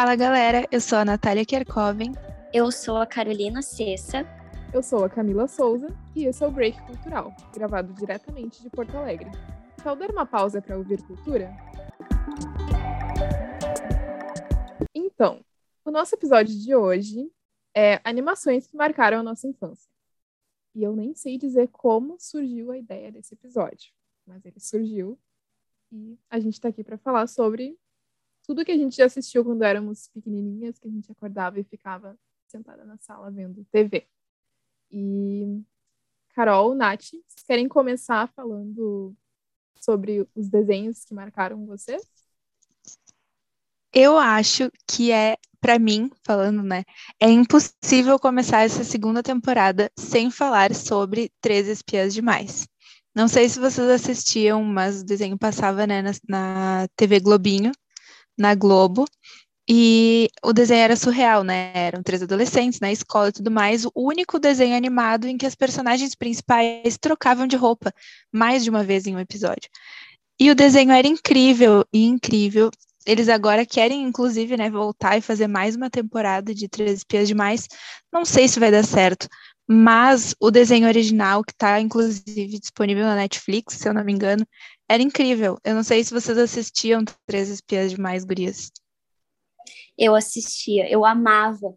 Fala galera, eu sou a Natália Kerkoven. Eu sou a Carolina Cessa. Eu sou a Camila Souza e esse é o Break Cultural, gravado diretamente de Porto Alegre. Quer dar uma pausa para ouvir cultura? Então, o nosso episódio de hoje é animações que marcaram a nossa infância. E eu nem sei dizer como surgiu a ideia desse episódio, mas ele surgiu e a gente está aqui para falar sobre tudo que a gente já assistiu quando éramos pequenininhas, que a gente acordava e ficava sentada na sala vendo TV. E Carol, Nath, vocês querem começar falando sobre os desenhos que marcaram vocês? Eu acho que é, para mim, falando, né, é impossível começar essa segunda temporada sem falar sobre Três Espias Demais. Não sei se vocês assistiam, mas o desenho passava, né, na, na TV Globinho, na Globo, e o desenho era surreal, né? Eram três adolescentes na escola e tudo mais. O único desenho animado em que as personagens principais trocavam de roupa mais de uma vez em um episódio. E o desenho era incrível e incrível. Eles agora querem, inclusive, né, voltar e fazer mais uma temporada de Três Espias Demais. Não sei se vai dar certo, mas o desenho original, que está, inclusive, disponível na Netflix, se eu não me engano, era incrível. Eu não sei se vocês assistiam Três Espias Demais, gurias eu assistia, eu amava.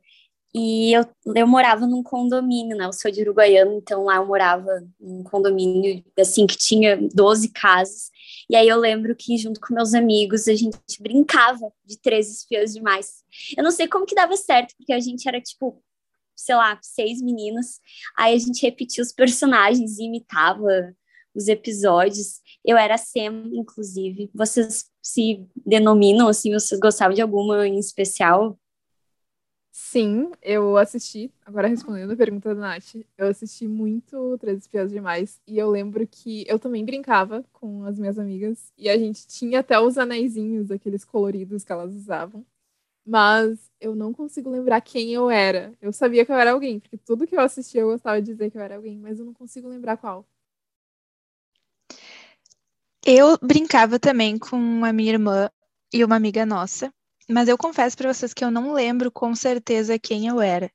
E eu, eu morava num condomínio, né? Eu sou de Uruguaiano, então lá eu morava num condomínio, assim, que tinha 12 casas. E aí eu lembro que, junto com meus amigos, a gente brincava de três espiãs demais. Eu não sei como que dava certo, porque a gente era, tipo, sei lá, seis meninas. Aí a gente repetia os personagens e imitava os episódios. Eu era Sam, inclusive. Vocês se denominam assim? Vocês gostavam de alguma em especial? Sim, eu assisti. Agora respondendo a pergunta da Nath, eu assisti muito Três Espiãs Demais. E eu lembro que eu também brincava com as minhas amigas. E a gente tinha até os anéisinhos, aqueles coloridos que elas usavam. Mas eu não consigo lembrar quem eu era. Eu sabia que eu era alguém, porque tudo que eu assistia eu gostava de dizer que eu era alguém, mas eu não consigo lembrar qual. Eu brincava também com a minha irmã e uma amiga nossa, mas eu confesso para vocês que eu não lembro com certeza quem eu era.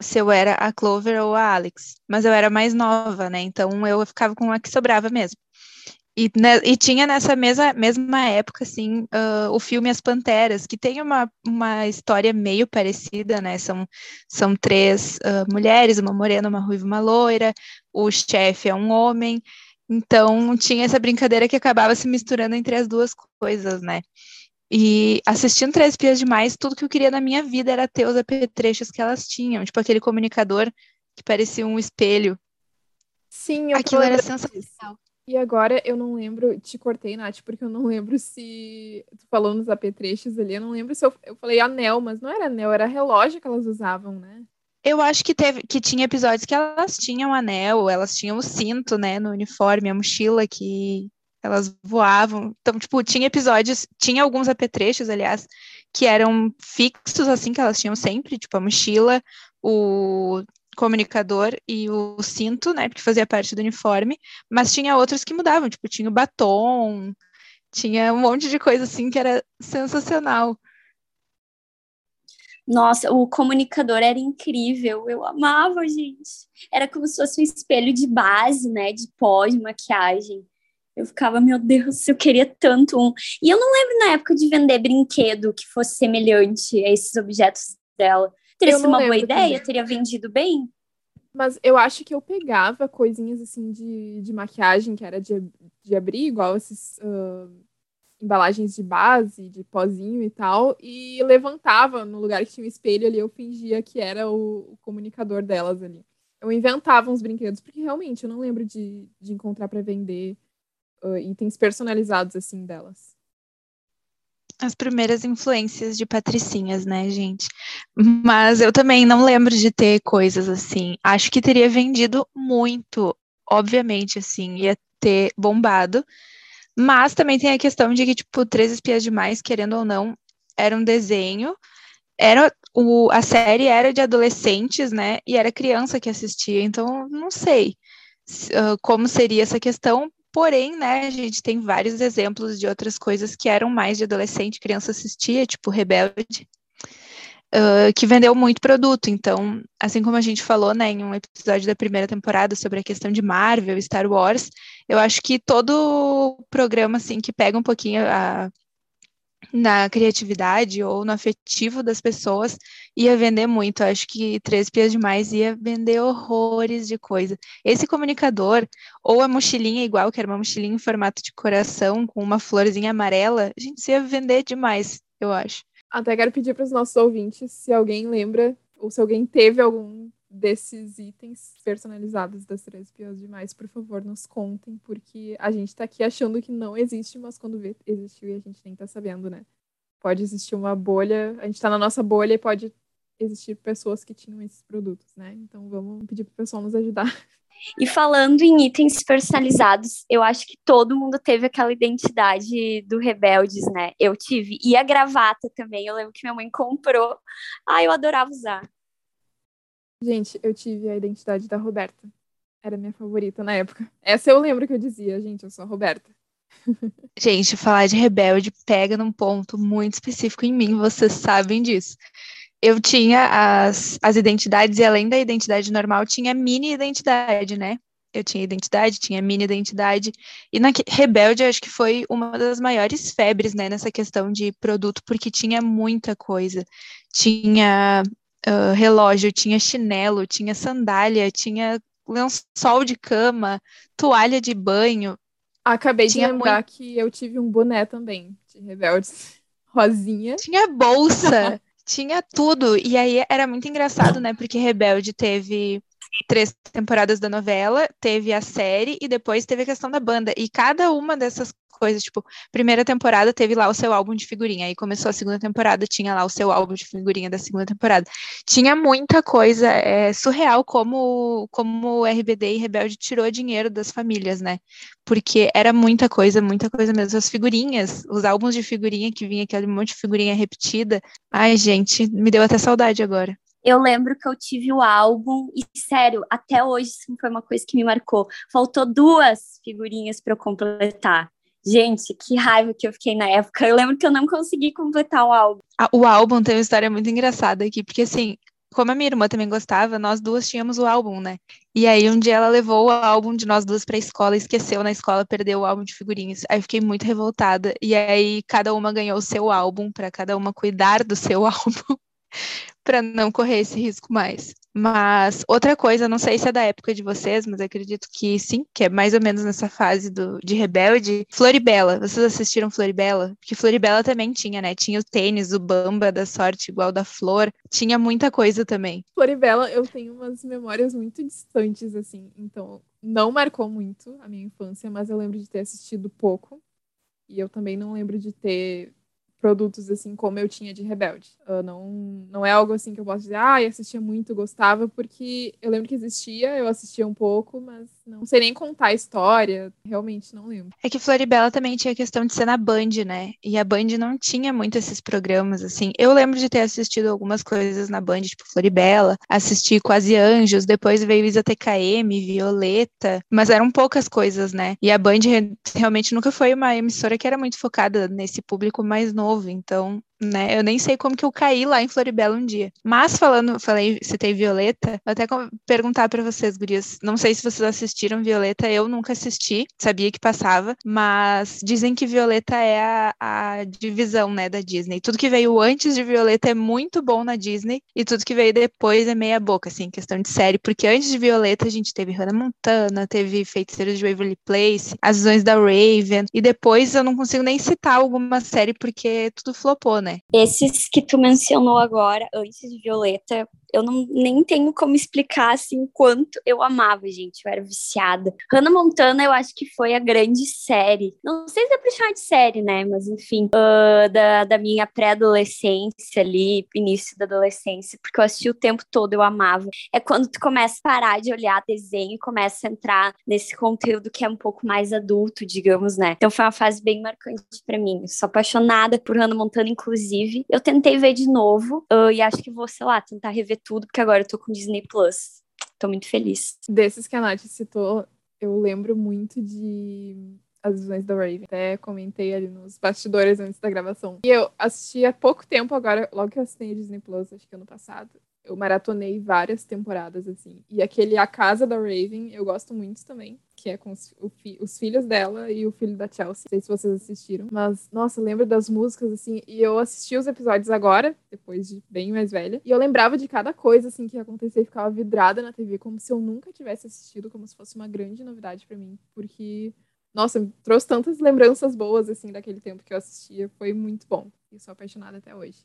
Se eu era a Clover ou a Alex, mas eu era mais nova, né? Então eu ficava com a que sobrava mesmo. E, né, e tinha nessa mesma, mesma época, assim, uh, o filme As Panteras, que tem uma, uma história meio parecida, né? São, são três uh, mulheres, uma morena, uma ruiva, uma loira, o chefe é um homem, então, tinha essa brincadeira que acabava se misturando entre as duas coisas, né? E assistindo Três Pias Demais, tudo que eu queria na minha vida era ter os apetrechos que elas tinham, tipo aquele comunicador que parecia um espelho. Sim, eu Aquilo era sensacional. E agora eu não lembro, te cortei, Nath, porque eu não lembro se. Tu falou nos apetrechos ali, eu não lembro se eu, eu falei anel, mas não era anel, era relógio que elas usavam, né? Eu acho que teve que tinha episódios que elas tinham anel, elas tinham o cinto, né, no uniforme, a mochila que elas voavam. Então, tipo, tinha episódios, tinha alguns apetrechos, aliás, que eram fixos assim que elas tinham sempre, tipo a mochila, o comunicador e o cinto, né, porque fazia parte do uniforme, mas tinha outros que mudavam, tipo, tinha o batom, tinha um monte de coisa assim que era sensacional. Nossa, o comunicador era incrível, eu amava, gente. Era como se fosse um espelho de base, né, de pó, de maquiagem. Eu ficava, meu Deus, eu queria tanto um. E eu não lembro na época de vender brinquedo que fosse semelhante a esses objetos dela. Teria sido uma boa ideia? Também. Teria vendido bem? Mas eu acho que eu pegava coisinhas assim de, de maquiagem que era de, de abrir, igual esses. Uh embalagens de base, de pozinho e tal, e levantava no lugar que tinha um espelho ali, eu fingia que era o, o comunicador delas ali. Eu inventava uns brinquedos, porque realmente eu não lembro de, de encontrar para vender uh, itens personalizados assim delas. As primeiras influências de patricinhas, né, gente? Mas eu também não lembro de ter coisas assim. Acho que teria vendido muito, obviamente, assim, ia ter bombado mas também tem a questão de que, tipo, Três Espias Demais, querendo ou não, era um desenho. Era o, a série era de adolescentes, né? E era criança que assistia, então não sei uh, como seria essa questão. Porém, né, a gente tem vários exemplos de outras coisas que eram mais de adolescente, criança assistia, tipo Rebelde, que vendeu muito produto. Então, assim como a gente falou, né, em um episódio da primeira temporada sobre a questão de Marvel, Star Wars, eu acho que todo programa, assim, que pega um pouquinho a, na criatividade ou no afetivo das pessoas, ia vender muito. Eu acho que Três Pias Demais ia vender horrores de coisa. Esse comunicador, ou a mochilinha igual, que era uma mochilinha em formato de coração, com uma florzinha amarela, a gente ia vender demais, eu acho. Até quero pedir para os nossos ouvintes se alguém lembra ou se alguém teve algum desses itens personalizados das três pias demais, por favor, nos contem, porque a gente está aqui achando que não existe, mas quando vê, existiu e a gente nem está sabendo, né? Pode existir uma bolha, a gente está na nossa bolha e pode existir pessoas que tinham esses produtos, né? Então vamos pedir para o pessoal nos ajudar. E falando em itens personalizados, eu acho que todo mundo teve aquela identidade do Rebeldes, né? Eu tive. E a gravata também. Eu lembro que minha mãe comprou. Ah, eu adorava usar. Gente, eu tive a identidade da Roberta. Era minha favorita na época. Essa eu lembro que eu dizia, gente, eu sou a Roberta. Gente, falar de rebelde pega num ponto muito específico em mim, vocês sabem disso eu tinha as, as identidades, e além da identidade normal, tinha mini identidade, né? Eu tinha identidade, tinha mini identidade. E na Rebelde, acho que foi uma das maiores febres, né, nessa questão de produto, porque tinha muita coisa. Tinha uh, relógio, tinha chinelo, tinha sandália, tinha lençol de cama, toalha de banho. Acabei tinha de lembrar muito... que eu tive um boné também, de Rebeldes. Rosinha. Tinha bolsa. Tinha tudo. E aí era muito engraçado, né? Porque Rebelde teve três temporadas da novela, teve a série e depois teve a questão da banda. E cada uma dessas coisas, tipo, primeira temporada teve lá o seu álbum de figurinha, aí começou a segunda temporada, tinha lá o seu álbum de figurinha da segunda temporada. Tinha muita coisa, é surreal como, como RBD e Rebelde tirou dinheiro das famílias, né? Porque era muita coisa, muita coisa mesmo. As figurinhas, os álbuns de figurinha que vinha aquele monte de figurinha repetida. Ai, gente, me deu até saudade agora. Eu lembro que eu tive o álbum e, sério, até hoje isso foi uma coisa que me marcou. Faltou duas figurinhas para eu completar. Gente, que raiva que eu fiquei na época. Eu lembro que eu não consegui completar o álbum. O álbum tem uma história muito engraçada aqui, porque assim, como a minha irmã também gostava, nós duas tínhamos o álbum, né? E aí um dia ela levou o álbum de nós duas para a escola, esqueceu na escola, perdeu o álbum de figurinhas. Aí fiquei muito revoltada. E aí cada uma ganhou o seu álbum para cada uma cuidar do seu álbum para não correr esse risco mais. Mas outra coisa, não sei se é da época de vocês, mas acredito que sim, que é mais ou menos nessa fase do, de rebelde. Floribela, vocês assistiram Floribela? Porque Floribela também tinha, né? Tinha o tênis, o bamba da sorte igual da flor, tinha muita coisa também. Floribela, eu tenho umas memórias muito distantes, assim, então não marcou muito a minha infância, mas eu lembro de ter assistido pouco. E eu também não lembro de ter produtos assim como eu tinha de Rebelde. Uh, não, não é algo assim que eu posso dizer, ah, eu assistia muito, gostava, porque eu lembro que existia, eu assistia um pouco, mas não sei nem contar a história, realmente não lembro. É que Floribela também tinha questão de ser na Band, né? E a Band não tinha muito esses programas, assim. Eu lembro de ter assistido algumas coisas na Band, tipo Floribela, assisti Quase Anjos, depois veio Isa TKM, Violeta, mas eram poucas coisas, né? E a Band realmente nunca foi uma emissora que era muito focada nesse público mais novo então né? Eu nem sei como que eu caí lá em Floribela um dia. Mas falando, falei, citei Violeta, vou até perguntar para vocês, gurias. Não sei se vocês assistiram Violeta, eu nunca assisti, sabia que passava, mas dizem que Violeta é a, a divisão, né, da Disney. Tudo que veio antes de Violeta é muito bom na Disney e tudo que veio depois é meia boca, assim, questão de série, porque antes de Violeta a gente teve Hannah Montana, teve Feiticeiros de Waverly Place, As Visões da Raven, e depois eu não consigo nem citar alguma série porque tudo flopou, né? Né? Esses que tu mencionou agora, antes de Violeta, eu não nem tenho como explicar assim quanto eu amava, gente. Eu era viciada. Hannah Montana, eu acho que foi a grande série. Não sei se é pra chamar de série, né? Mas enfim, uh, da, da minha pré-adolescência ali, início da adolescência, porque eu assisti o tempo todo, eu amava. É quando tu começa a parar de olhar desenho e começa a entrar nesse conteúdo que é um pouco mais adulto, digamos, né? Então foi uma fase bem marcante para mim. Eu sou apaixonada por Hannah Montana, inclusive. Eu tentei ver de novo uh, e acho que vou, sei lá, tentar rever tudo, porque agora eu tô com Disney Plus. Tô muito feliz. Desses que a Nath citou, eu lembro muito de as visões da Raven. Até comentei ali nos bastidores antes da gravação. E eu assisti há pouco tempo agora, logo que eu assinei Disney Plus, acho que ano passado. Eu maratonei várias temporadas, assim. E aquele A Casa da Raven, eu gosto muito também, que é com os, fi, os filhos dela e o filho da Chelsea. Não sei se vocês assistiram. Mas, nossa, lembro das músicas, assim. E eu assisti os episódios agora, depois de bem mais velha. E eu lembrava de cada coisa, assim, que acontecia e ficava vidrada na TV, como se eu nunca tivesse assistido, como se fosse uma grande novidade para mim. Porque nossa, trouxe tantas lembranças boas, assim, daquele tempo que eu assistia. Foi muito bom. E sou apaixonada até hoje.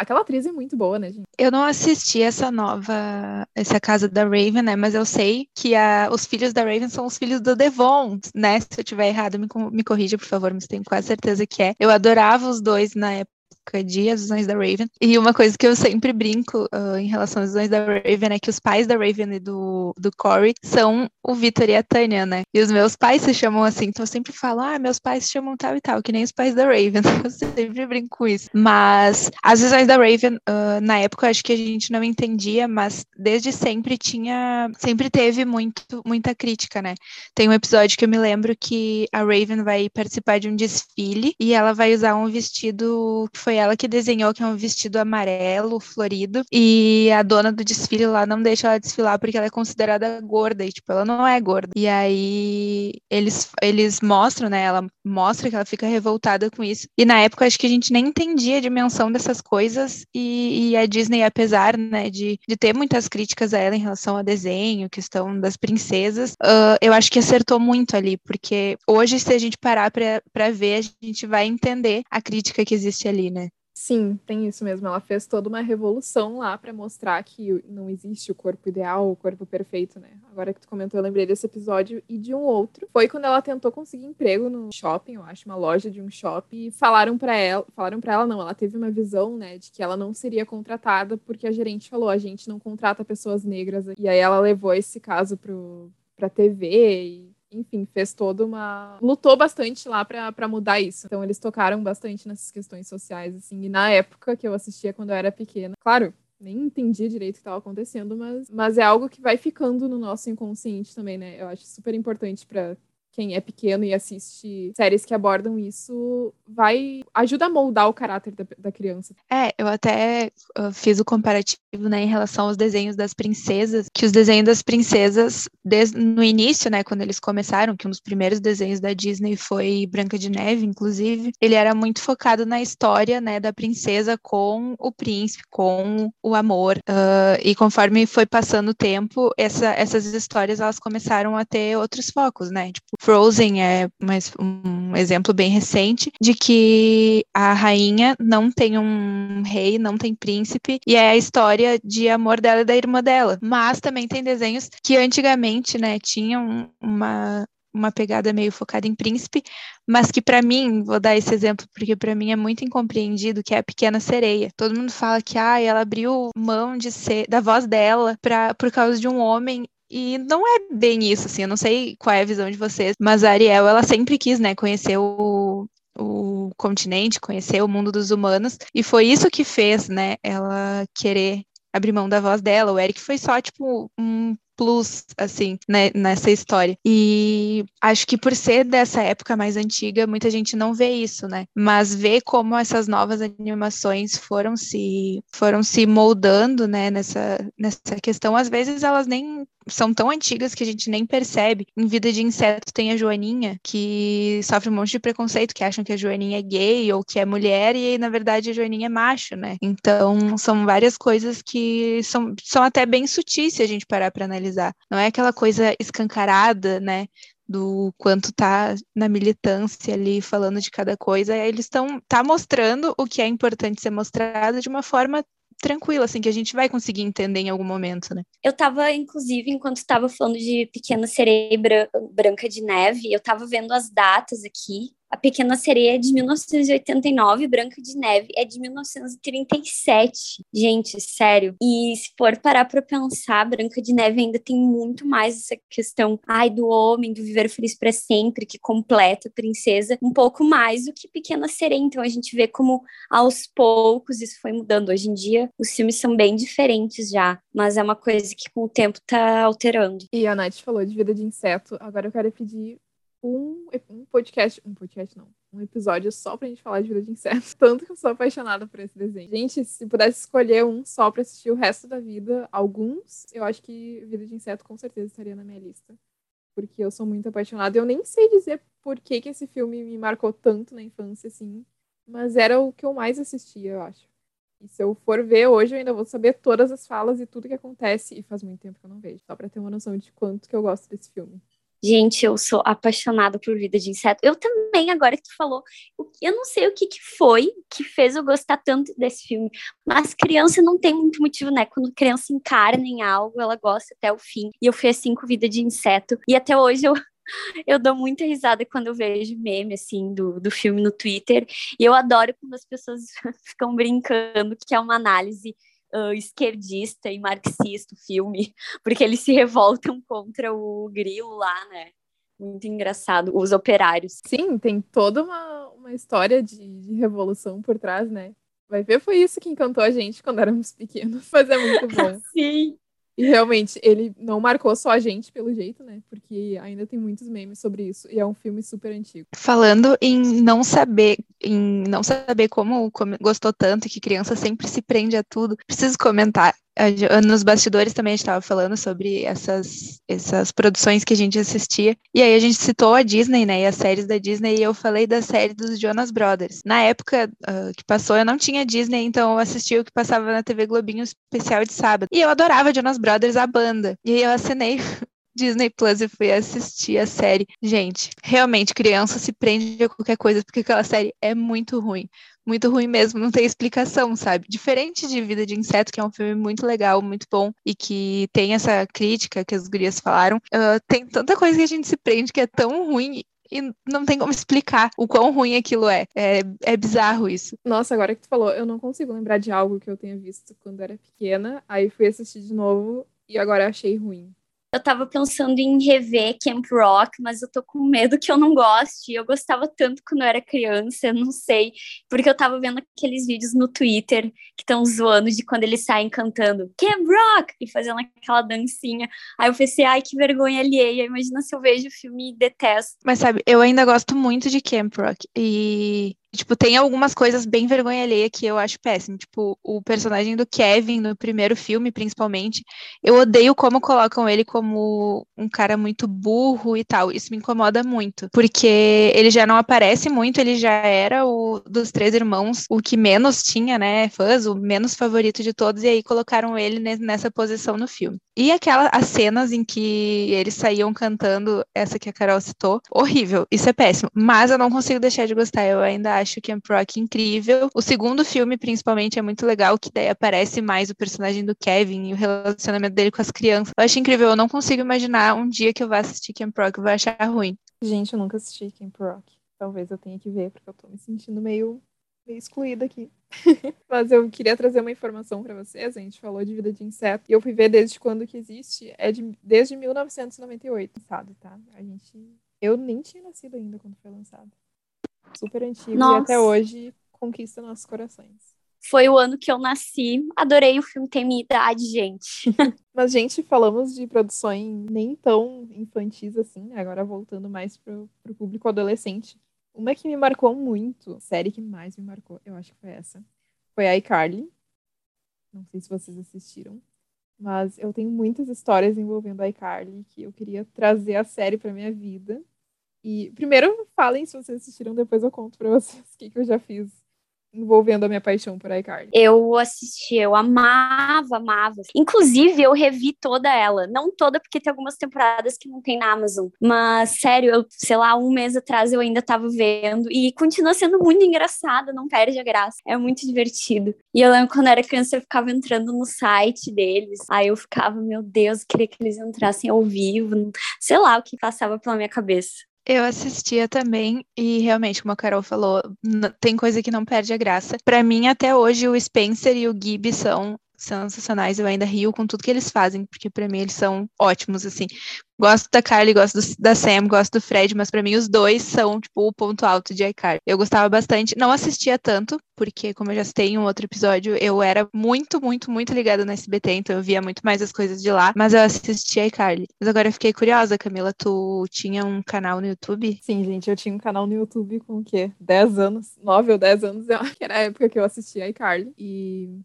Aquela atriz é muito boa, né, gente? Eu não assisti essa nova, essa casa da Raven, né? Mas eu sei que a, os filhos da Raven são os filhos do Devon, né? Se eu tiver errado, me, me corrija, por favor, mas tenho quase certeza que é. Eu adorava os dois na época época de As Visões da Raven. E uma coisa que eu sempre brinco uh, em relação às Visões da Raven é que os pais da Raven e do, do Corey são o Victor e a Tânia, né? E os meus pais se chamam assim, então eu sempre falo, ah, meus pais se chamam tal e tal, que nem os pais da Raven. Eu sempre brinco com isso. Mas as Visões da Raven, uh, na época, acho que a gente não entendia, mas desde sempre tinha, sempre teve muito, muita crítica, né? Tem um episódio que eu me lembro que a Raven vai participar de um desfile e ela vai usar um vestido que foi ela que desenhou, que é um vestido amarelo, florido, e a dona do desfile lá não deixa ela desfilar porque ela é considerada gorda, e tipo, ela não é gorda. E aí eles, eles mostram, né, ela mostra que ela fica revoltada com isso. E na época acho que a gente nem entendia a dimensão dessas coisas, e, e a Disney, apesar, né, de, de ter muitas críticas a ela em relação ao desenho, questão das princesas, uh, eu acho que acertou muito ali, porque hoje, se a gente parar para ver, a gente vai entender a crítica que existe ali, né? Sim, tem isso mesmo. Ela fez toda uma revolução lá para mostrar que não existe o corpo ideal, o corpo perfeito, né? Agora que tu comentou, eu lembrei desse episódio e de um outro. Foi quando ela tentou conseguir emprego no shopping, eu acho, uma loja de um shopping, e falaram para ela, falaram para ela não, ela teve uma visão, né, de que ela não seria contratada porque a gerente falou, a gente não contrata pessoas negras. E aí ela levou esse caso pro pra TV e enfim, fez toda uma. lutou bastante lá para mudar isso. Então, eles tocaram bastante nessas questões sociais, assim. E na época que eu assistia, quando eu era pequena, claro, nem entendia direito o que estava acontecendo, mas, mas é algo que vai ficando no nosso inconsciente também, né? Eu acho super importante para quem é pequeno e assiste séries que abordam isso, vai ajuda a moldar o caráter da, da criança. É, eu até uh, fiz o comparativo, né, em relação aos desenhos das princesas, que os desenhos das princesas, desde, no início, né, quando eles começaram, que um dos primeiros desenhos da Disney foi Branca de Neve, inclusive, ele era muito focado na história, né, da princesa com o príncipe, com o amor, uh, e conforme foi passando o tempo, essa, essas histórias, elas começaram a ter outros focos, né, tipo, Frozen é mais um exemplo bem recente de que a rainha não tem um rei, não tem príncipe, e é a história de amor dela e da irmã dela. Mas também tem desenhos que antigamente, né, tinham uma uma pegada meio focada em príncipe, mas que para mim, vou dar esse exemplo porque para mim é muito incompreendido, que é a Pequena Sereia. Todo mundo fala que ah, ela abriu mão de ser da voz dela para por causa de um homem e não é bem isso, assim, eu não sei qual é a visão de vocês, mas a Ariel, ela sempre quis, né, conhecer o, o continente, conhecer o mundo dos humanos, e foi isso que fez, né, ela querer abrir mão da voz dela. O Eric foi só, tipo, um plus, assim, né, nessa história. E acho que por ser dessa época mais antiga, muita gente não vê isso, né? Mas vê como essas novas animações foram se foram se moldando, né, nessa, nessa questão. Às vezes elas nem são tão antigas que a gente nem percebe. Em Vida de Inseto tem a Joaninha, que sofre um monte de preconceito, que acham que a Joaninha é gay ou que é mulher, e na verdade a Joaninha é macho, né? Então são várias coisas que são, são até bem sutis se a gente parar para analisar. Não é aquela coisa escancarada, né? do quanto tá na militância ali falando de cada coisa, eles estão tá mostrando o que é importante ser mostrado de uma forma tranquila, assim, que a gente vai conseguir entender em algum momento, né? Eu tava, inclusive, enquanto estava falando de Pequena Sereia Branca de Neve, eu tava vendo as datas aqui A Pequena Sereia é de 1989, Branca de Neve é de 1937. Gente, sério. E se for parar pra pensar, Branca de Neve ainda tem muito mais essa questão, ai, do homem, do viver feliz para sempre, que completa a princesa, um pouco mais do que Pequena Sereia. Então a gente vê como aos poucos isso foi mudando. Hoje em dia os filmes são bem diferentes já, mas é uma coisa que com o tempo tá alterando. E a Nath falou de vida de inseto, agora eu quero pedir um, um podcast, um podcast não, um episódio só pra gente falar de vida de inseto. Tanto que eu sou apaixonada por esse desenho. Gente, se pudesse escolher um só pra assistir o resto da vida, alguns, eu acho que Vida de Inseto com certeza estaria na minha lista. Porque eu sou muito apaixonada. Eu nem sei dizer por que, que esse filme me marcou tanto na infância, assim. Mas era o que eu mais assistia, eu acho. E se eu for ver hoje, eu ainda vou saber todas as falas e tudo que acontece. E faz muito tempo que eu não vejo. Só pra ter uma noção de quanto que eu gosto desse filme. Gente, eu sou apaixonada por vida de inseto. Eu também, agora que tu falou, eu não sei o que, que foi que fez eu gostar tanto desse filme, mas criança não tem muito motivo, né? Quando criança encarna em algo, ela gosta até o fim. E eu fui assim com vida de inseto. E até hoje eu, eu dou muita risada quando eu vejo meme, assim, do, do filme no Twitter. E eu adoro quando as pessoas ficam brincando que é uma análise uh, esquerdista e marxista o filme, porque eles se revoltam contra o grilo lá, né? Muito engraçado, os operários. Sim, tem toda uma, uma história de, de revolução por trás, né? Vai ver, foi isso que encantou a gente quando éramos pequenos, mas é muito bom. Sim. E realmente, ele não marcou só a gente, pelo jeito, né? Porque ainda tem muitos memes sobre isso. E é um filme super antigo. Falando em não saber, em não saber como, como gostou tanto e que criança sempre se prende a tudo, preciso comentar nos bastidores também a gente estava falando sobre essas, essas produções que a gente assistia. E aí a gente citou a Disney, né? E as séries da Disney, e eu falei da série dos Jonas Brothers. Na época uh, que passou, eu não tinha Disney, então eu assistia o que passava na TV Globinho especial de sábado. E eu adorava Jonas Brothers, a banda. E aí eu assinei Disney Plus e fui assistir a série. Gente, realmente, criança se prende a qualquer coisa, porque aquela série é muito ruim muito ruim mesmo, não tem explicação, sabe? Diferente de Vida de Inseto, que é um filme muito legal, muito bom, e que tem essa crítica que as gurias falaram, uh, tem tanta coisa que a gente se prende que é tão ruim e não tem como explicar o quão ruim aquilo é. é. É bizarro isso. Nossa, agora que tu falou, eu não consigo lembrar de algo que eu tenha visto quando era pequena, aí fui assistir de novo e agora achei ruim. Eu tava pensando em rever Camp Rock, mas eu tô com medo que eu não goste. Eu gostava tanto quando eu era criança, não sei, porque eu tava vendo aqueles vídeos no Twitter que estão zoando de quando eles saem cantando Camp Rock e fazendo aquela dancinha. Aí eu pensei, ai, que vergonha alheia. Imagina se eu vejo o filme e detesto. Mas sabe, eu ainda gosto muito de Camp Rock e Tipo, tem algumas coisas bem vergonha alheia que eu acho péssimo. Tipo, o personagem do Kevin, no primeiro filme, principalmente, eu odeio como colocam ele como um cara muito burro e tal. Isso me incomoda muito. Porque ele já não aparece muito, ele já era o dos três irmãos, o que menos tinha, né, fãs, o menos favorito de todos, e aí colocaram ele nessa posição no filme. E aquelas as cenas em que eles saíam cantando, essa que a Carol citou, horrível. Isso é péssimo. Mas eu não consigo deixar de gostar. Eu ainda acho Camp Rock incrível. O segundo filme, principalmente, é muito legal, que daí aparece mais o personagem do Kevin e o relacionamento dele com as crianças. Eu acho incrível. Eu não consigo imaginar um dia que eu vá assistir Camp Rock e vou achar ruim. Gente, eu nunca assisti Camp Rock. Talvez eu tenha que ver, porque eu tô me sentindo meio, meio excluída aqui. Mas eu queria trazer uma informação para vocês. A gente falou de vida de inseto e eu fui ver desde quando que existe. É de, desde 1998, lançado, tá? A gente. Eu nem tinha nascido ainda quando foi lançado super antigo Nossa. e até hoje conquista nossos corações. Foi o ano que eu nasci. Adorei o filme, tem minha idade, gente. Mas, gente, falamos de produções nem tão infantis assim, né? agora voltando mais pro, pro público adolescente. Uma que me marcou muito, série que mais me marcou, eu acho que foi essa, foi a iCarly. Não sei se vocês assistiram, mas eu tenho muitas histórias envolvendo a iCarly que eu queria trazer a série para minha vida. E primeiro falem se vocês assistiram, depois eu conto pra vocês o que, que eu já fiz envolvendo a minha paixão por iCarly. Eu assisti, eu amava, amava. Inclusive, eu revi toda ela. Não toda, porque tem algumas temporadas que não tem na Amazon. Mas, sério, eu, sei lá, um mês atrás eu ainda tava vendo. E continua sendo muito engraçada, não perde a graça. É muito divertido. E eu lembro quando eu era criança, eu ficava entrando no site deles. Aí eu ficava, meu Deus, queria que eles entrassem ao vivo. Sei lá o que passava pela minha cabeça. Eu assistia também e realmente, como a Carol falou, tem coisa que não perde a graça. Para mim, até hoje, o Spencer e o Gibby são sensacionais. Eu ainda rio com tudo que eles fazem, porque para mim eles são ótimos, assim. Gosto da Carly, gosto do, da Sam, gosto do Fred, mas para mim os dois são, tipo, o ponto alto de iCarly. Eu gostava bastante, não assistia tanto, porque, como eu já citei em um outro episódio, eu era muito, muito, muito ligada no SBT, então eu via muito mais as coisas de lá, mas eu assistia iCarly. Mas agora eu fiquei curiosa, Camila, tu tinha um canal no YouTube? Sim, gente, eu tinha um canal no YouTube com o quê? 10 anos? 9 ou 10 anos, que era a época que eu assistia iCarly. E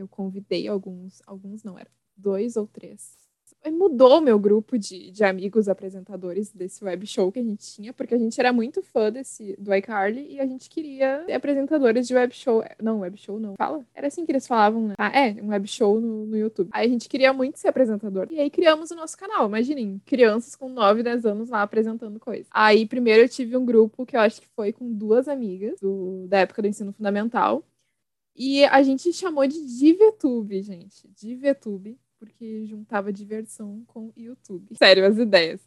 eu convidei alguns, alguns não, eram dois ou três. Mudou o meu grupo de, de amigos apresentadores desse web show que a gente tinha, porque a gente era muito fã desse, do iCarly e a gente queria ser apresentadores de web show. Não, web show não. Fala? Era assim que eles falavam, né? Ah, é, um web show no, no YouTube. Aí a gente queria muito ser apresentador. E aí criamos o nosso canal. Imaginem, crianças com 9, 10 anos lá apresentando coisas. Aí primeiro eu tive um grupo que eu acho que foi com duas amigas do, da época do ensino fundamental. E a gente chamou de Divetube, gente. Divetube, porque juntava diversão com YouTube. Sério, as ideias.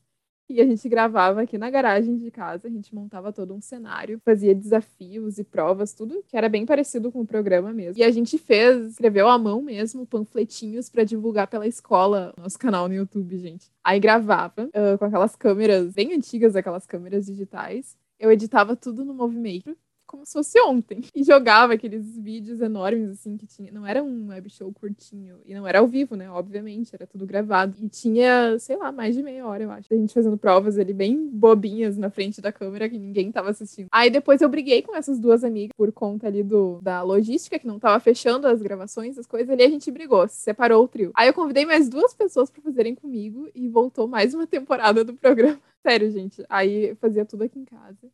E a gente gravava aqui na garagem de casa, a gente montava todo um cenário, fazia desafios e provas, tudo que era bem parecido com o programa mesmo. E a gente fez, escreveu à mão mesmo, panfletinhos para divulgar pela escola nosso canal no YouTube, gente. Aí gravava uh, com aquelas câmeras bem antigas, aquelas câmeras digitais. Eu editava tudo no Movie Maker como se fosse ontem. E jogava aqueles vídeos enormes, assim, que tinha. Não era um web show curtinho. E não era ao vivo, né? Obviamente, era tudo gravado. E tinha, sei lá, mais de meia hora, eu acho. A gente fazendo provas ali bem bobinhas na frente da câmera que ninguém tava assistindo. Aí depois eu briguei com essas duas amigas por conta ali do, da logística, que não tava fechando as gravações, as coisas ali. A gente brigou, se separou o trio. Aí eu convidei mais duas pessoas para fazerem comigo e voltou mais uma temporada do programa. Sério, gente. Aí eu fazia tudo aqui em casa.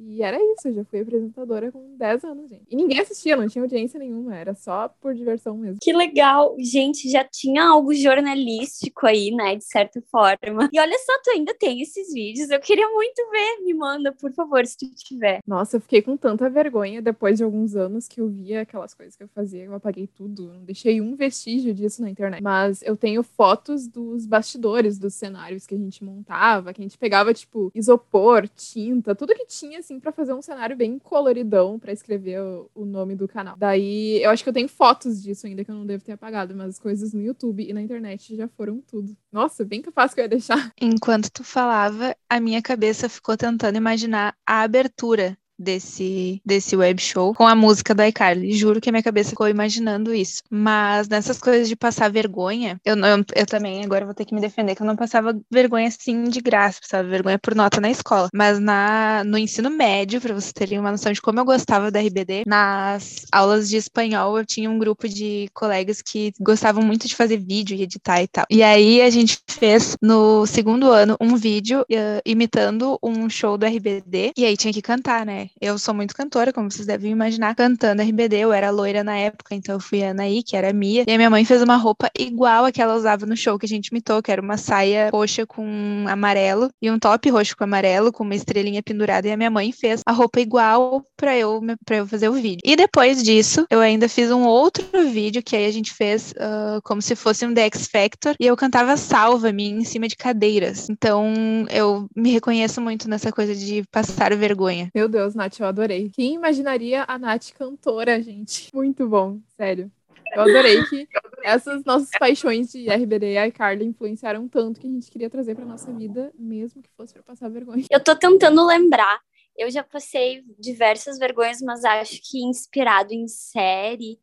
E era isso, eu já fui apresentadora com 10 anos, gente. E ninguém assistia, não tinha audiência nenhuma, era só por diversão mesmo. Que legal! Gente, já tinha algo jornalístico aí, né, de certa forma. E olha só, tu ainda tem esses vídeos, eu queria muito ver, me manda, por favor, se tu tiver. Nossa, eu fiquei com tanta vergonha depois de alguns anos que eu via aquelas coisas que eu fazia, eu apaguei tudo, não deixei um vestígio disso na internet. Mas eu tenho fotos dos bastidores dos cenários que a gente montava, que a gente pegava, tipo, isopor, tinta, tudo que tinha assim, para fazer um cenário bem coloridão para escrever o, o, nome do canal. Daí, eu acho que eu tenho fotos disso ainda que eu não devo ter apagado, mas as coisas no YouTube e na internet já foram tudo. Nossa, bem capaz que eu ia deixar. Enquanto tu falava, a minha cabeça ficou tentando imaginar a abertura desse, desse web show com a música do iCarly. Juro que a minha cabeça ficou imaginando isso. Mas nessas coisas de passar vergonha, eu, eu, eu também agora vou ter que me defender que eu não passava vergonha assim de graça, passava vergonha por nota na escola. Mas na, no ensino médio, para vocês terem uma noção de como eu gostava da RBD, nas aulas de espanhol eu tinha um grupo de colegas que gostavam muito de fazer vídeo e editar e tal. E aí a gente fez no segundo ano um vídeo uh, imitando um show do RBD e aí tinha que cantar, né? Eu sou muito cantora, como vocês devem imaginar, cantando RBD. Eu era loira na época, então eu fui a Anaí, que era a. E a minha mãe fez uma roupa igual a que ela usava no show que a gente imitou, que era uma saia roxa com amarelo e um top roxo com amarelo, com uma estrelinha pendurada. E a minha mãe fez a roupa igual pra eu, pra eu fazer o vídeo. E depois disso, eu ainda fiz um outro vídeo que aí a gente fez uh, como se fosse um The X Factor. E eu cantava Salva-me em cima de cadeiras. Então eu me reconheço muito nessa coisa de passar vergonha. Meu Deus, Nath, eu adorei. Quem imaginaria a Nath cantora, gente? Muito bom, sério. Eu adorei que essas nossas paixões de RBD e iCarly influenciaram tanto que a gente queria trazer para nossa vida, mesmo que fosse para passar vergonha. Eu tô tentando lembrar. Eu já passei diversas vergonhas, mas acho que inspirado em série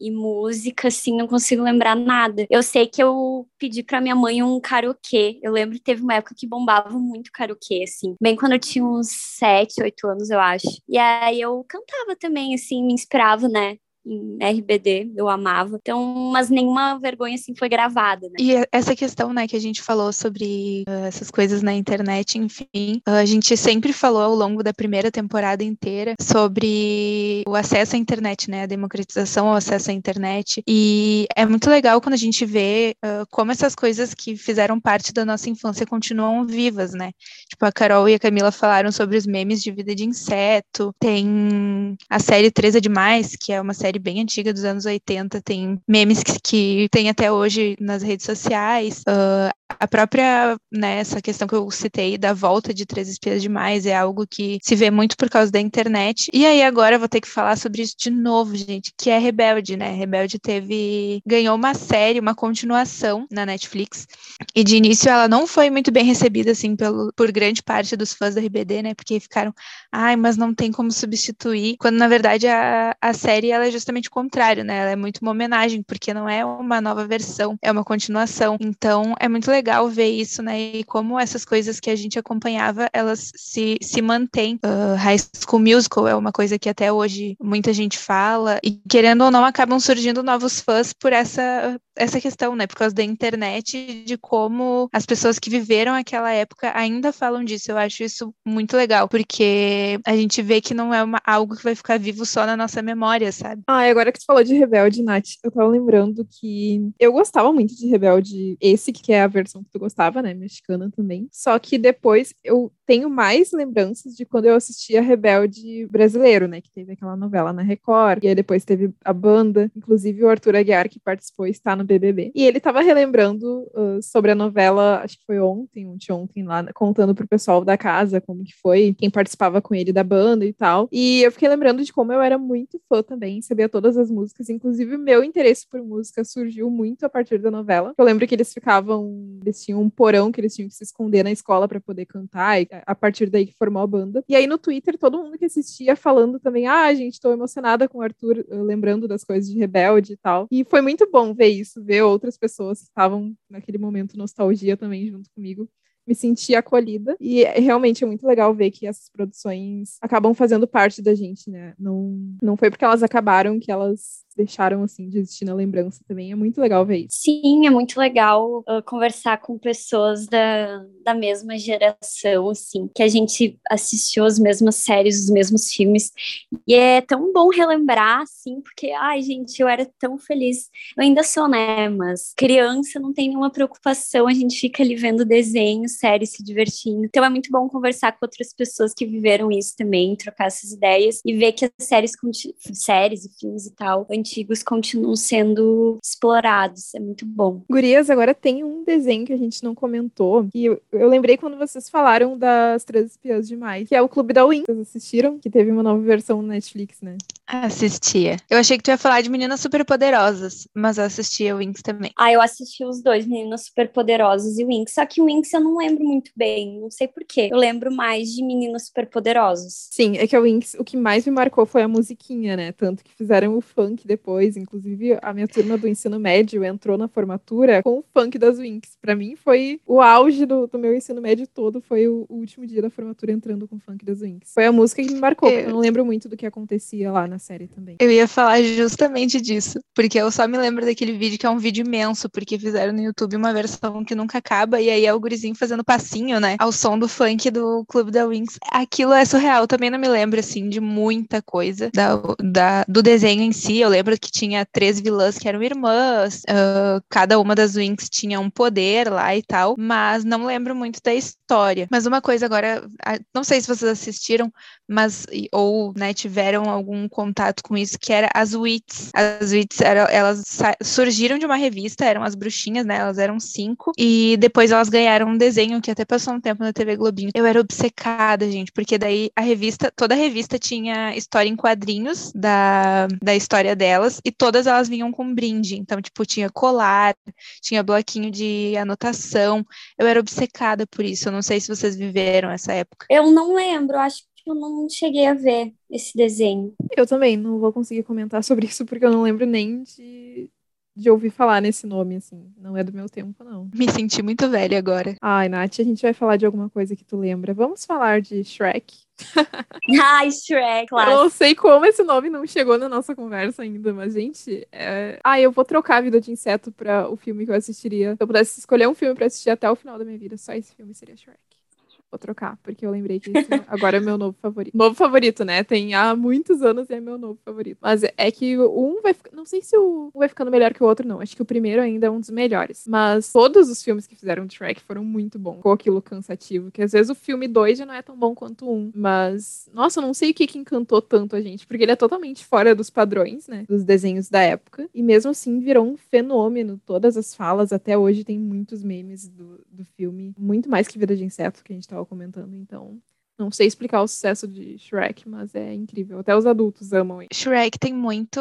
e música, assim, não consigo lembrar nada. Eu sei que eu pedi para minha mãe um karaokê. Eu lembro que teve uma época que bombava muito karaokê, assim. Bem quando eu tinha uns 7, 8 anos, eu acho. E aí eu cantava também, assim, me inspirava, né? Em RBD, eu amava. Então, mas nenhuma vergonha assim foi gravada, né? E essa questão, né, que a gente falou sobre uh, essas coisas na internet, enfim, uh, a gente sempre falou ao longo da primeira temporada inteira sobre o acesso à internet, né, a democratização ao acesso à internet. E é muito legal quando a gente vê uh, como essas coisas que fizeram parte da nossa infância continuam vivas, né? Tipo, a Carol e a Camila falaram sobre os memes de vida de inseto, tem a série 13 é Demais, que é uma série bem antiga dos anos 80, tem memes que, que tem até hoje nas redes sociais. Uh, a própria, né, essa questão que eu citei da volta de Três Espias Demais é algo que se vê muito por causa da internet. E aí agora eu vou ter que falar sobre isso de novo, gente, que é Rebelde, né? Rebelde teve ganhou uma série, uma continuação na Netflix. E de início ela não foi muito bem recebida assim pelo, por grande parte dos fãs da RBD, né? Porque ficaram, ai, mas não tem como substituir, quando na verdade a, a série ela é justamente o contrário, né? Ela é muito uma homenagem, porque não é uma nova versão, é uma continuação. Então é muito legal ver isso, né? E como essas coisas que a gente acompanhava, elas se, se mantêm. Uh, High School Musical é uma coisa que até hoje muita gente fala, e querendo ou não, acabam surgindo novos fãs por essa, essa questão, né? Por causa da internet, de como as pessoas que viveram aquela época ainda falam disso. Eu acho isso muito legal, porque a gente vê que não é uma, algo que vai ficar vivo só na nossa memória, sabe? Ah, agora que tu falou de Rebelde, Nath, eu tava lembrando que eu gostava muito de Rebelde, esse que é a versão que tu gostava, né? Mexicana também. Só que depois eu tenho mais lembranças de quando eu assistia Rebelde brasileiro, né? Que teve aquela novela na Record, e aí depois teve a banda, inclusive o Arthur Aguiar, que participou, está no BBB. E ele tava relembrando uh, sobre a novela, acho que foi ontem, ontem, ontem lá, contando pro pessoal da casa como que foi, quem participava com ele da banda e tal. E eu fiquei lembrando de como eu era muito fã também, sabia todas as músicas, inclusive o meu interesse por música surgiu muito a partir da novela. Eu lembro que eles ficavam, eles tinham um porão que eles tinham que se esconder na escola para poder cantar, e a partir daí que formou a banda. E aí no Twitter, todo mundo que assistia falando também, ah, gente, tô emocionada com o Arthur, eh, lembrando das coisas de Rebelde e tal. E foi muito bom ver isso, ver outras pessoas que estavam naquele momento nostalgia também junto comigo me senti acolhida. E é, realmente é muito legal ver que essas produções acabam fazendo parte da gente, né? Não, não foi porque elas acabaram que elas deixaram assim de existir na lembrança também. É muito legal ver isso. Sim, é muito legal uh, conversar com pessoas da, da mesma geração, assim, que a gente assistiu as mesmas séries, os mesmos filmes. E é tão bom relembrar, assim, porque, ai, gente, eu era tão feliz. Eu ainda sou, né? Mas criança não tem nenhuma preocupação, a gente fica ali vendo desenhos, séries, se divertindo. Então é muito bom conversar com outras pessoas que viveram isso também, trocar essas ideias e ver que as séries, séries e filmes e tal, antigos continuam sendo explorados. É muito bom. Gurias, agora tem um desenho que a gente não comentou, e eu, eu lembrei quando vocês falaram das Três Espiãs Demais, que é o Clube da Win. Vocês assistiram? Que teve uma nova versão no Netflix, né? Assistia. Eu achei que tu ia falar de Meninas Superpoderosas, mas eu assistia o Winx também. Ah, eu assisti os dois, Meninas Superpoderosas e o Winx, só que o Winx eu não lembro muito bem, não sei porquê. Eu lembro mais de Meninas Superpoderosas. Sim, é que o Winx, o que mais me marcou foi a musiquinha, né? Tanto que fizeram o funk depois, inclusive a minha turma do ensino médio entrou na formatura com o funk das Winx. Para mim foi o auge do, do, meu ensino médio todo, foi o, o, último dia da formatura entrando com o funk das Winx. Foi a música que me marcou, eu... eu não lembro muito do que acontecia lá na série também. Eu ia falar justamente disso, porque eu só me lembro daquele vídeo que é um vídeo imenso, porque fizeram no YouTube uma versão que nunca acaba, e aí é o gurizinho fazendo passinho, né, ao som do funk do Clube da Winx. Aquilo é surreal, também não me lembro, assim, de muita coisa da, da, do desenho em si. Eu lembro que tinha três vilãs que eram irmãs, uh, cada uma das Winx tinha um poder lá e tal, mas não lembro muito da história. Mas uma coisa agora, não sei se vocês assistiram, mas ou né, tiveram algum contato com isso, que era as Wits. As Wits eram, elas surgiram de uma revista, eram as bruxinhas, né? Elas eram cinco, e depois elas ganharam um desenho que até passou um tempo na TV Globinho. Eu era obcecada, gente, porque daí a revista, toda a revista tinha história em quadrinhos da, da história delas, e todas elas vinham com brinde. Então, tipo, tinha colar, tinha bloquinho de anotação. Eu era obcecada por isso. Eu não sei se vocês viveram essa época. Eu não lembro, acho eu não cheguei a ver esse desenho. Eu também não vou conseguir comentar sobre isso porque eu não lembro nem de, de ouvir falar nesse nome, assim. Não é do meu tempo, não. Me senti muito velha agora. Ai, Nath, a gente vai falar de alguma coisa que tu lembra. Vamos falar de Shrek. Ai, Shrek, claro. Eu não sei como esse nome não chegou na nossa conversa ainda, mas, gente, é... ah, eu vou trocar a vida de inseto para o filme que eu assistiria. Se eu pudesse escolher um filme para assistir até o final da minha vida, só esse filme seria Shrek. Vou trocar, porque eu lembrei esse agora é meu novo favorito. Novo favorito, né? Tem há muitos anos e é meu novo favorito. Mas é que um vai ficar. Não sei se o um vai ficando melhor que o outro, não. Acho que o primeiro ainda é um dos melhores. Mas todos os filmes que fizeram Shrek foram muito bons. Ficou aquilo cansativo. Que às vezes o filme 2 já não é tão bom quanto um. Mas, nossa, eu não sei o que, que encantou tanto a gente. Porque ele é totalmente fora dos padrões, né? Dos desenhos da época. E mesmo assim virou um fenômeno. Todas as falas, até hoje, tem muitos memes do, do filme. Muito mais que Vida de Inseto, que a gente tava comentando. Então, não sei explicar o sucesso de Shrek, mas é incrível. Até os adultos amam. Shrek tem muito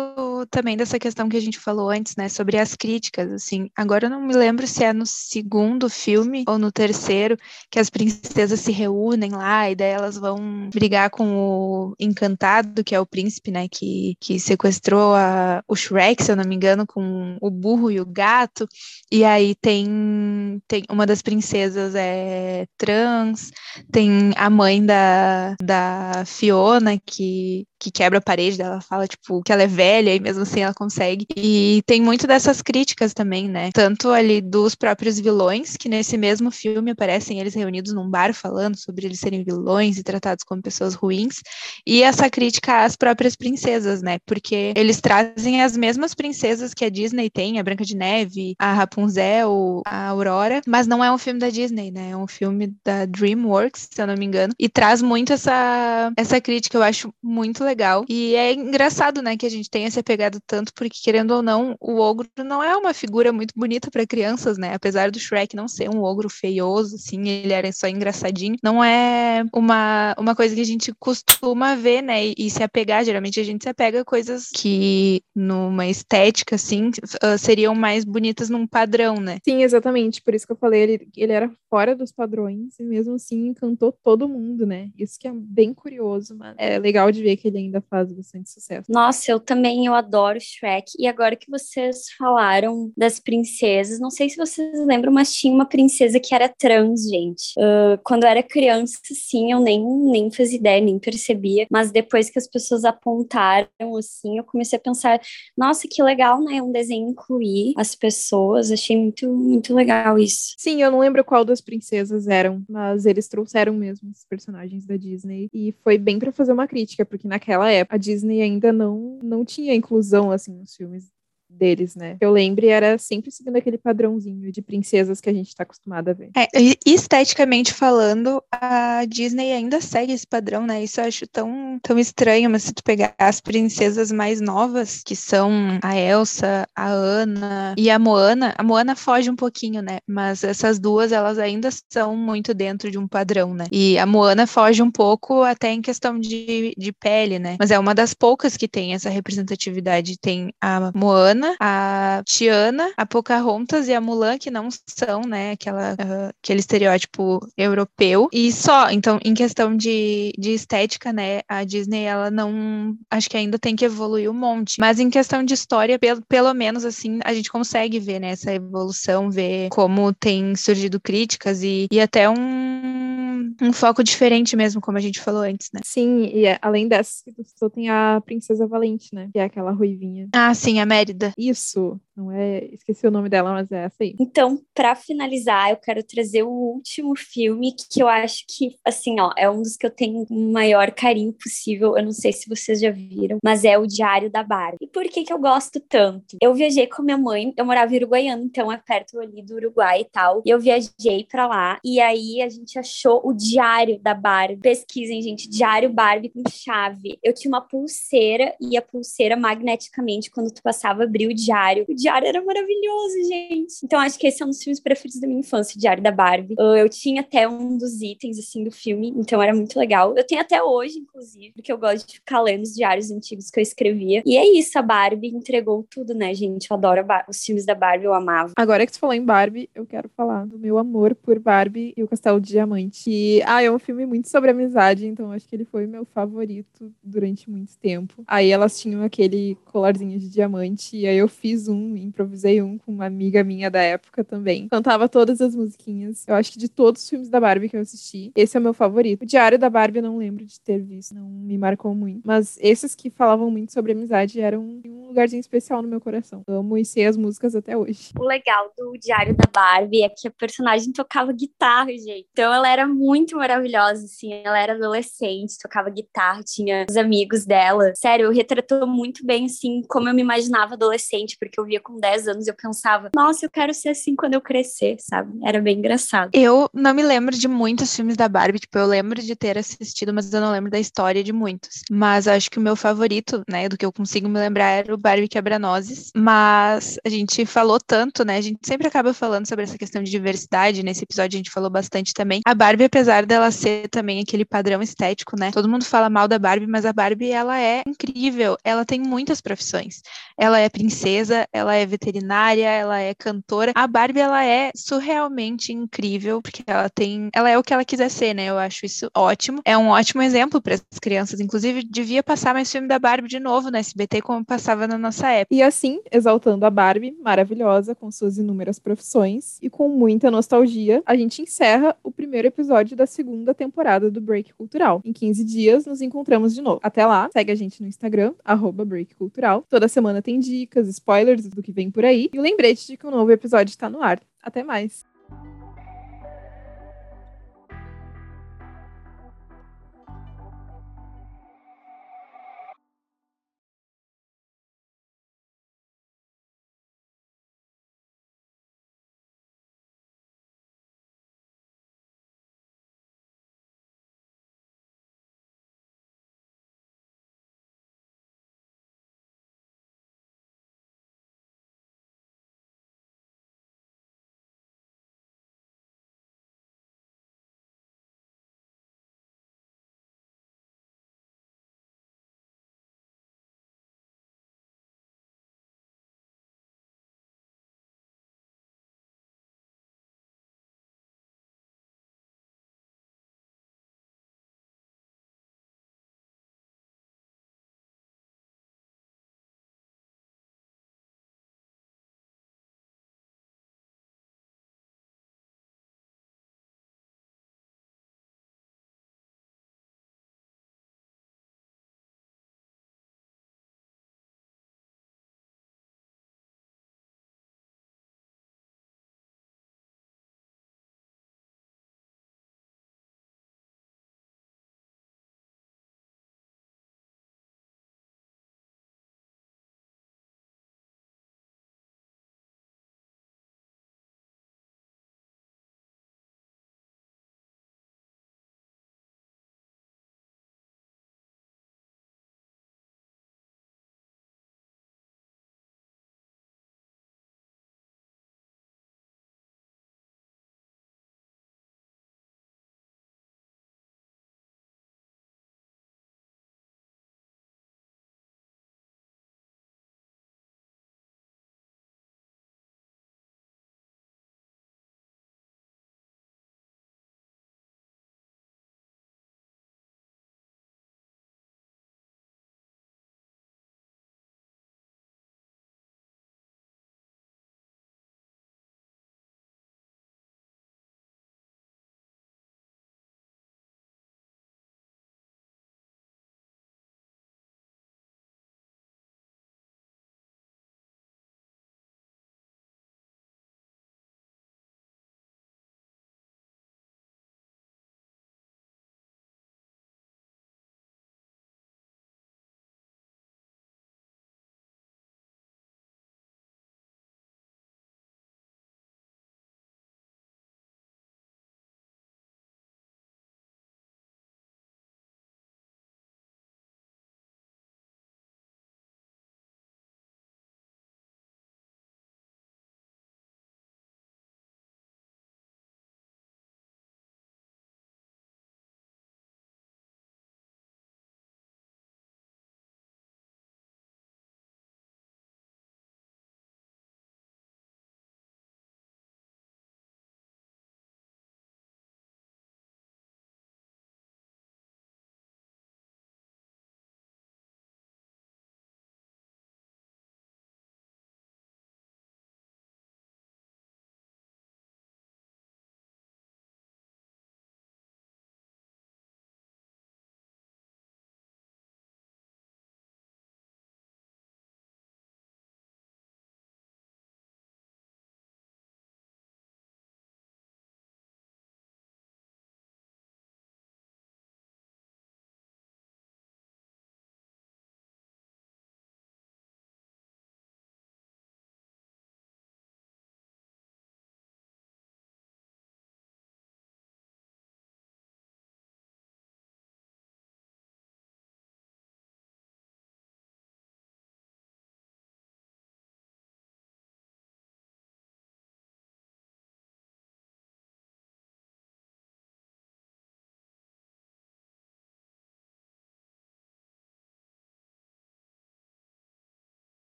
também dessa questão que a gente falou antes, né? Sobre as críticas, assim. Agora eu não me lembro se é no segundo filme ou no terceiro que as princesas se reúnem lá e daí elas vão brigar com o Encantado, que é o príncipe, né? Que, que sequestrou a, o Shrek, se eu não me engano, com o burro e o gato. E aí tem, tem uma das princesas é trans, tem a mãe da, da Fiona, que, que quebra a parede dela, fala, tipo, que ela é velha e mesmo assim ela consegue. E tem muito dessas críticas também, né? Tanto ali dos próprios vilões, que nesse mesmo filme aparecem eles reunidos num bar falando sobre eles serem vilões e tratados como pessoas ruins, e essa crítica às próprias princesas, né? Porque eles trazem as mesmas princesas que a Disney tem, a Branca de Neve, a Rapunzel, a Aurora, mas não é um filme da Disney, né? É um filme da DreamWorks, se eu não me engano, e traz muito essa, essa crítica, eu acho muito legal. E é engraçado, né, que a gente tenha se apegado tanto, porque querendo ou não, o ogro não é uma figura muito bonita para crianças, né? Apesar do Shrek não ser um ogro feioso, assim, ele era só engraçadinho, não é uma, uma coisa que a gente costuma ver, né? E, e se apegar, geralmente a gente se apega a coisas que, numa estética, assim, seriam mais bonitas num padrão, né? Sim, exatamente. Por isso que eu falei, ele, ele era fora dos padrões e mesmo assim encantou todo mundo, né? Isso que é bem curioso, mas é legal de ver que ele ainda faz bastante sucesso. Nossa, eu também eu adoro Shrek. E agora que vocês falaram das princesas, não sei se vocês lembram, mas tinha uma princesa que era trans, gente. Uh, quando eu era criança, sim, eu nem, nem fazia ideia, nem percebia. Mas depois que as pessoas apontaram, assim, eu comecei a pensar, nossa, que legal, né? Um desenho incluir as pessoas. Achei muito, muito legal isso. Sim, eu não lembro qual das princesas eram, mas eles trouxeram mesmo os personagens da Disney. E foi bem para fazer uma crítica, porque naquela época a Disney ainda não, não tinha inclusão assim nos filmes deles, né? Eu lembro era sempre seguindo aquele padrãozinho de princesas que a gente tá acostumada a ver. É, esteticamente falando, a Disney ainda segue esse padrão, né? Isso eu acho tão, tão estranho, mas se tu pegar as princesas mais novas, que são a Elsa, a Ana e a Moana, a Moana foge um pouquinho, né? Mas essas duas, elas ainda são muito dentro de um padrão, né? E a Moana foge um pouco até em questão de, de pele, né? Mas é uma das poucas que tem essa representatividade. Tem a Moana a Tiana, a Pocahontas e a Mulan, que não são, né, aquela, uh, aquele estereótipo europeu. E só, então, em questão de, de estética, né, a Disney, ela não. Acho que ainda tem que evoluir um monte. Mas em questão de história, pelo, pelo menos, assim, a gente consegue ver, né, essa evolução, ver como tem surgido críticas e, e até um, um foco diferente mesmo, como a gente falou antes, né? Sim, e além dessa, tem a Princesa Valente, né? Que é aquela ruivinha. Ah, sim, a Mérida. Isso, não é. Esqueci o nome dela, mas é essa aí. Então, para finalizar, eu quero trazer o último filme que eu acho que, assim, ó, é um dos que eu tenho o maior carinho possível. Eu não sei se vocês já viram, mas é o Diário da Barbie. E por que que eu gosto tanto? Eu viajei com minha mãe, eu morava em Uruguaiana, então é perto ali do Uruguai e tal. E eu viajei para lá e aí a gente achou o Diário da Barbie. Pesquisem, gente, Diário Barbie com chave. Eu tinha uma pulseira e a pulseira magneticamente quando tu passava abrir o diário. O diário era maravilhoso, gente. Então acho que esse é um dos filmes preferidos da minha infância, Diário da Barbie. Uh, eu tinha até um dos itens, assim, do filme, então era muito legal. Eu tenho até hoje, inclusive, porque eu gosto de ficar lendo os diários antigos que eu escrevia. E é isso, a Barbie entregou tudo, né, gente? Eu adoro os filmes da Barbie, eu amava. Agora que você falou em Barbie, eu quero falar do meu amor por Barbie e o Castelo de Diamante. Ah, é um filme muito sobre amizade, então acho que ele foi meu favorito durante muito tempo. Aí elas tinham aquele colarzinho de diamante, e aí eu fiz um improvisei um com uma amiga minha da época também. Cantava todas as musiquinhas. Eu acho que de todos os filmes da Barbie que eu assisti, esse é o meu favorito. O Diário da Barbie eu não lembro de ter visto, não me marcou muito. Mas esses que falavam muito sobre amizade eram um lugarzinho especial no meu coração. Amo e sei as músicas até hoje. O legal do Diário da Barbie é que a personagem tocava guitarra, gente. Então ela era muito maravilhosa, assim. Ela era adolescente, tocava guitarra, tinha os amigos dela. Sério, retratou muito bem, assim, como eu me imaginava adolescente, porque eu via com 10 anos eu pensava, nossa, eu quero ser assim quando eu crescer, sabe? Era bem engraçado. Eu não me lembro de muitos filmes da Barbie, tipo, eu lembro de ter assistido, mas eu não lembro da história de muitos. Mas acho que o meu favorito, né, do que eu consigo me lembrar era o Barbie Quebra-Nozes. Mas a gente falou tanto, né, a gente sempre acaba falando sobre essa questão de diversidade, nesse episódio a gente falou bastante também. A Barbie, apesar dela ser também aquele padrão estético, né, todo mundo fala mal da Barbie, mas a Barbie, ela é incrível, ela tem muitas profissões. Ela é princesa, ela é veterinária, ela é cantora. A Barbie, ela é surrealmente incrível, porque ela tem, ela é o que ela quiser ser, né? Eu acho isso ótimo. É um ótimo exemplo para as crianças. Inclusive, devia passar mais filme da Barbie de novo no SBT, como passava na nossa época. E assim, exaltando a Barbie, maravilhosa, com suas inúmeras profissões e com muita nostalgia, a gente encerra o primeiro episódio da segunda temporada do Break Cultural. Em 15 dias, nos encontramos de novo. Até lá, segue a gente no Instagram, Break Cultural. Toda semana tem dicas, spoilers do que vem por aí e o lembrete de que um novo episódio está no ar. Até mais!